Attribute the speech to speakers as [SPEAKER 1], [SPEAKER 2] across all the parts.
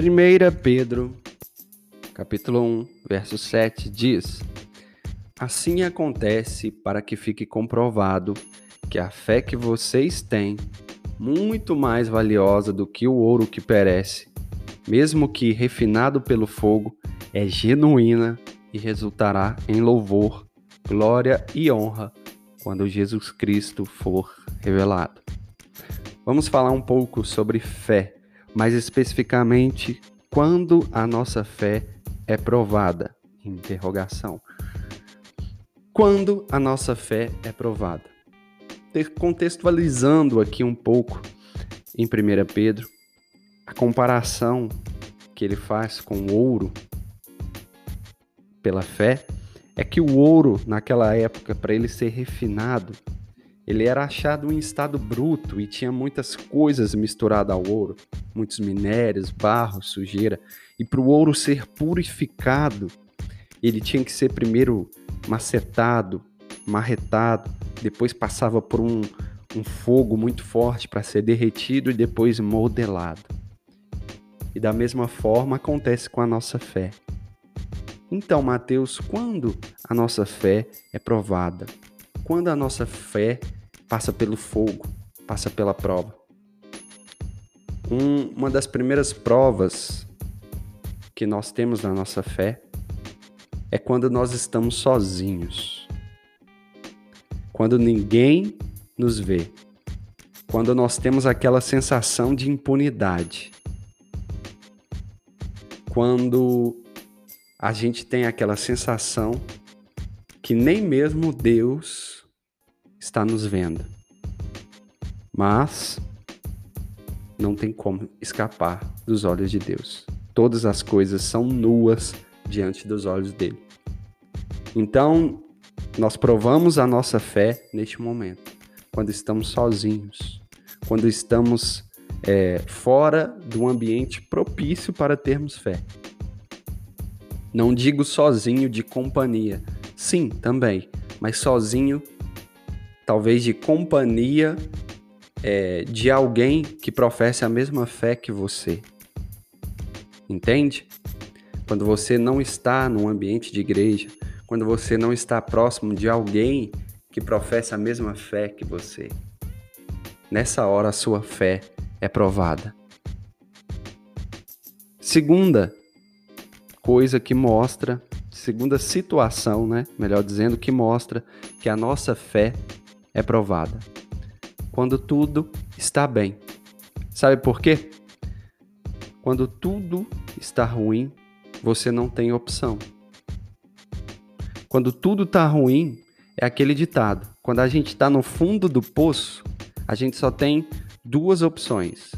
[SPEAKER 1] 1 Pedro, capítulo 1, verso 7 diz: Assim acontece para que fique comprovado que a fé que vocês têm, muito mais valiosa do que o ouro que perece, mesmo que refinado pelo fogo, é genuína e resultará em louvor, glória e honra quando Jesus Cristo for revelado. Vamos falar um pouco sobre fé, mais especificamente quando a nossa fé é provada. Interrogação. Quando a nossa fé é provada? Contextualizando aqui um pouco em 1 Pedro, a comparação que ele faz com o ouro pela fé é que o ouro, naquela época, para ele ser refinado, ele era achado em estado bruto e tinha muitas coisas misturadas ao ouro, muitos minérios, barro, sujeira. E para o ouro ser purificado, ele tinha que ser primeiro macetado, marretado, depois passava por um, um fogo muito forte para ser derretido e depois modelado. E da mesma forma acontece com a nossa fé. Então, Mateus, quando a nossa fé é provada? Quando a nossa fé passa pelo fogo, passa pela prova. Um, uma das primeiras provas que nós temos na nossa fé é quando nós estamos sozinhos. Quando ninguém nos vê. Quando nós temos aquela sensação de impunidade. Quando a gente tem aquela sensação que nem mesmo Deus está nos vendo. Mas não tem como escapar dos olhos de Deus. Todas as coisas são nuas diante dos olhos dele. Então, nós provamos a nossa fé neste momento, quando estamos sozinhos, quando estamos é, fora do ambiente propício para termos fé. Não digo sozinho de companhia, sim, também, mas sozinho talvez de companhia é, de alguém que professe a mesma fé que você. Entende? Quando você não está num ambiente de igreja, quando você não está próximo de alguém que professa a mesma fé que você. Nessa hora a sua fé é provada. Segunda coisa que mostra, segunda situação, né? Melhor dizendo, que mostra que a nossa fé é provada. Quando tudo está bem. Sabe por quê? Quando tudo está ruim, você não tem opção. Quando tudo está ruim, é aquele ditado: quando a gente está no fundo do poço, a gente só tem duas opções.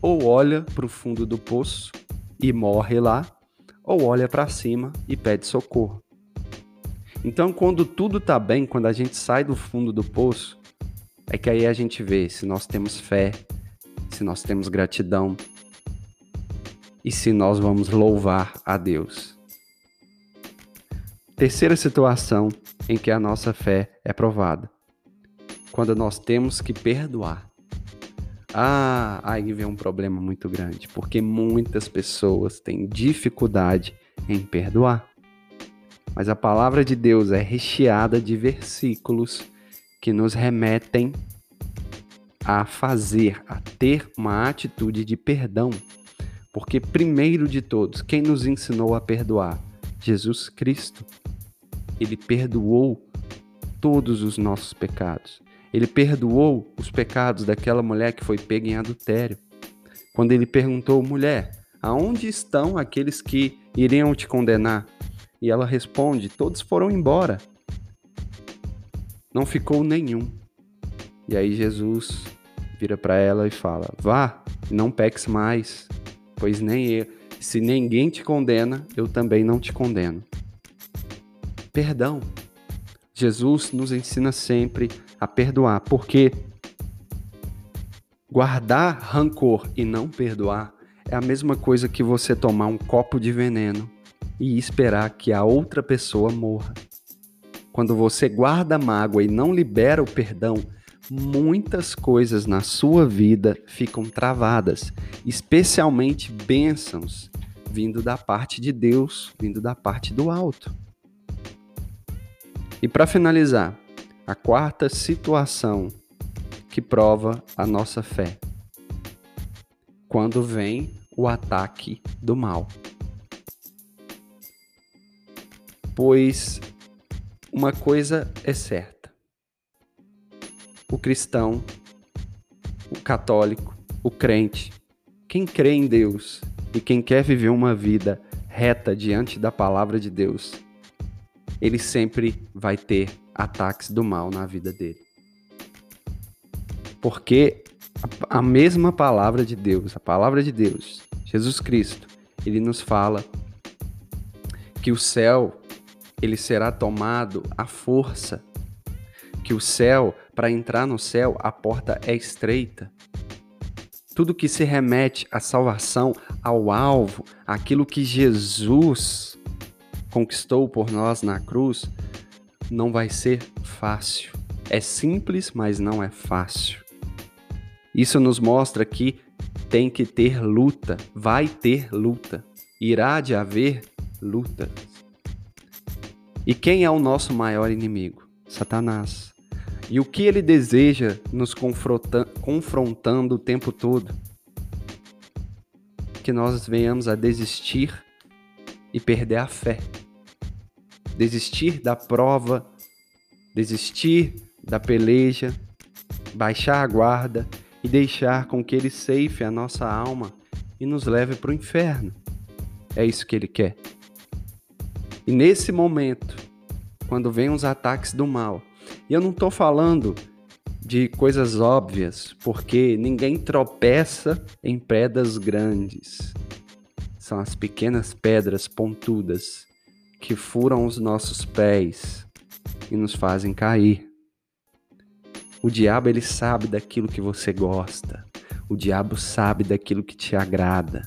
[SPEAKER 1] Ou olha para o fundo do poço e morre lá, ou olha para cima e pede socorro. Então, quando tudo está bem, quando a gente sai do fundo do poço, é que aí a gente vê se nós temos fé, se nós temos gratidão e se nós vamos louvar a Deus. Terceira situação em que a nossa fé é provada. Quando nós temos que perdoar. Ah, aí vem um problema muito grande, porque muitas pessoas têm dificuldade em perdoar. Mas a palavra de Deus é recheada de versículos que nos remetem a fazer, a ter uma atitude de perdão. Porque, primeiro de todos, quem nos ensinou a perdoar? Jesus Cristo. Ele perdoou todos os nossos pecados. Ele perdoou os pecados daquela mulher que foi pega em adultério. Quando ele perguntou, mulher, aonde estão aqueles que iriam te condenar? E ela responde: Todos foram embora. Não ficou nenhum. E aí Jesus vira para ela e fala: Vá, não peques mais, pois nem eu, se ninguém te condena, eu também não te condeno. Perdão. Jesus nos ensina sempre a perdoar, porque guardar rancor e não perdoar é a mesma coisa que você tomar um copo de veneno e esperar que a outra pessoa morra. Quando você guarda mágoa e não libera o perdão, muitas coisas na sua vida ficam travadas, especialmente bênçãos vindo da parte de Deus, vindo da parte do alto. E para finalizar, a quarta situação que prova a nossa fé. Quando vem o ataque do mal. Pois uma coisa é certa: o cristão, o católico, o crente, quem crê em Deus e quem quer viver uma vida reta diante da palavra de Deus, ele sempre vai ter ataques do mal na vida dele. Porque a mesma palavra de Deus, a palavra de Deus, Jesus Cristo, ele nos fala que o céu ele será tomado à força, que o céu, para entrar no céu, a porta é estreita. Tudo que se remete à salvação, ao alvo, aquilo que Jesus conquistou por nós na cruz, não vai ser fácil. É simples, mas não é fácil. Isso nos mostra que tem que ter luta, vai ter luta, irá de haver luta. E quem é o nosso maior inimigo? Satanás. E o que ele deseja nos confrontando o tempo todo? Que nós venhamos a desistir e perder a fé. Desistir da prova, desistir da peleja, baixar a guarda e deixar com que ele ceife a nossa alma e nos leve para o inferno. É isso que ele quer. E nesse momento, quando vem os ataques do mal, e eu não estou falando de coisas óbvias, porque ninguém tropeça em pedras grandes. São as pequenas pedras pontudas que furam os nossos pés e nos fazem cair. O diabo ele sabe daquilo que você gosta. O diabo sabe daquilo que te agrada.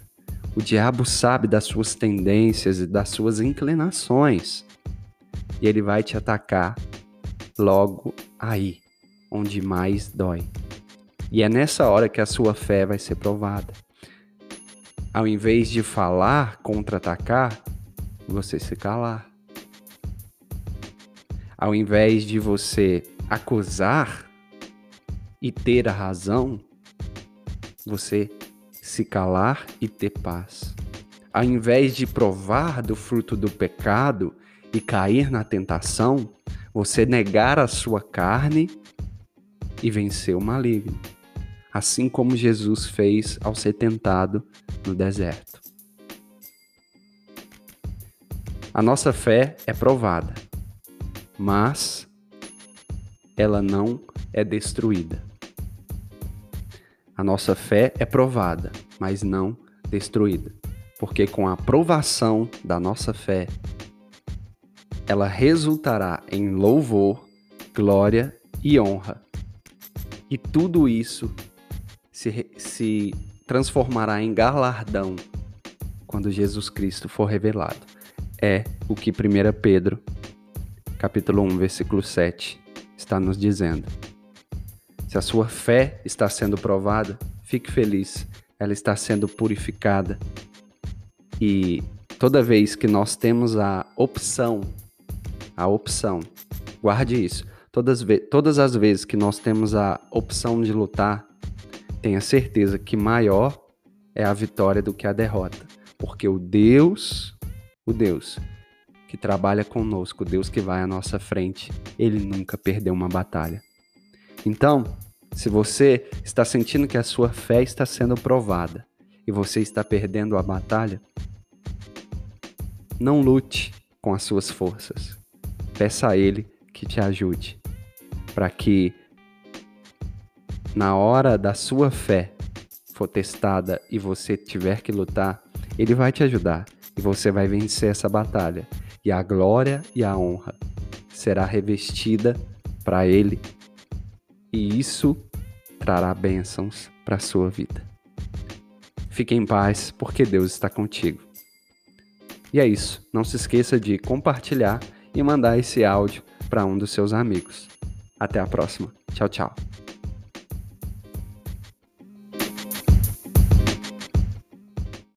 [SPEAKER 1] O diabo sabe das suas tendências e das suas inclinações. E ele vai te atacar logo aí, onde mais dói. E é nessa hora que a sua fé vai ser provada. Ao invés de falar, contra-atacar, você se calar. Ao invés de você acusar e ter a razão, você se calar e ter paz. Ao invés de provar do fruto do pecado e cair na tentação, você negar a sua carne e vencer o maligno, assim como Jesus fez ao ser tentado no deserto. A nossa fé é provada, mas ela não é destruída. A nossa fé é provada, mas não destruída, porque com a provação da nossa fé, ela resultará em louvor, glória e honra. E tudo isso se, se transformará em galardão quando Jesus Cristo for revelado. É o que 1 Pedro, capítulo 1, versículo 7, está nos dizendo. Se a sua fé está sendo provada, fique feliz, ela está sendo purificada. E toda vez que nós temos a opção, a opção, guarde isso, todas, todas as vezes que nós temos a opção de lutar, tenha certeza que maior é a vitória do que a derrota. Porque o Deus, o Deus que trabalha conosco, o Deus que vai à nossa frente, ele nunca perdeu uma batalha. Então, se você está sentindo que a sua fé está sendo provada e você está perdendo a batalha, não lute com as suas forças. Peça a Ele que te ajude, para que na hora da sua fé for testada e você tiver que lutar, Ele vai te ajudar e você vai vencer essa batalha. E a glória e a honra será revestida para Ele e isso trará bênçãos para a sua vida. Fique em paz, porque Deus está contigo. E é isso. Não se esqueça de compartilhar e mandar esse áudio para um dos seus amigos. Até a próxima. Tchau, tchau.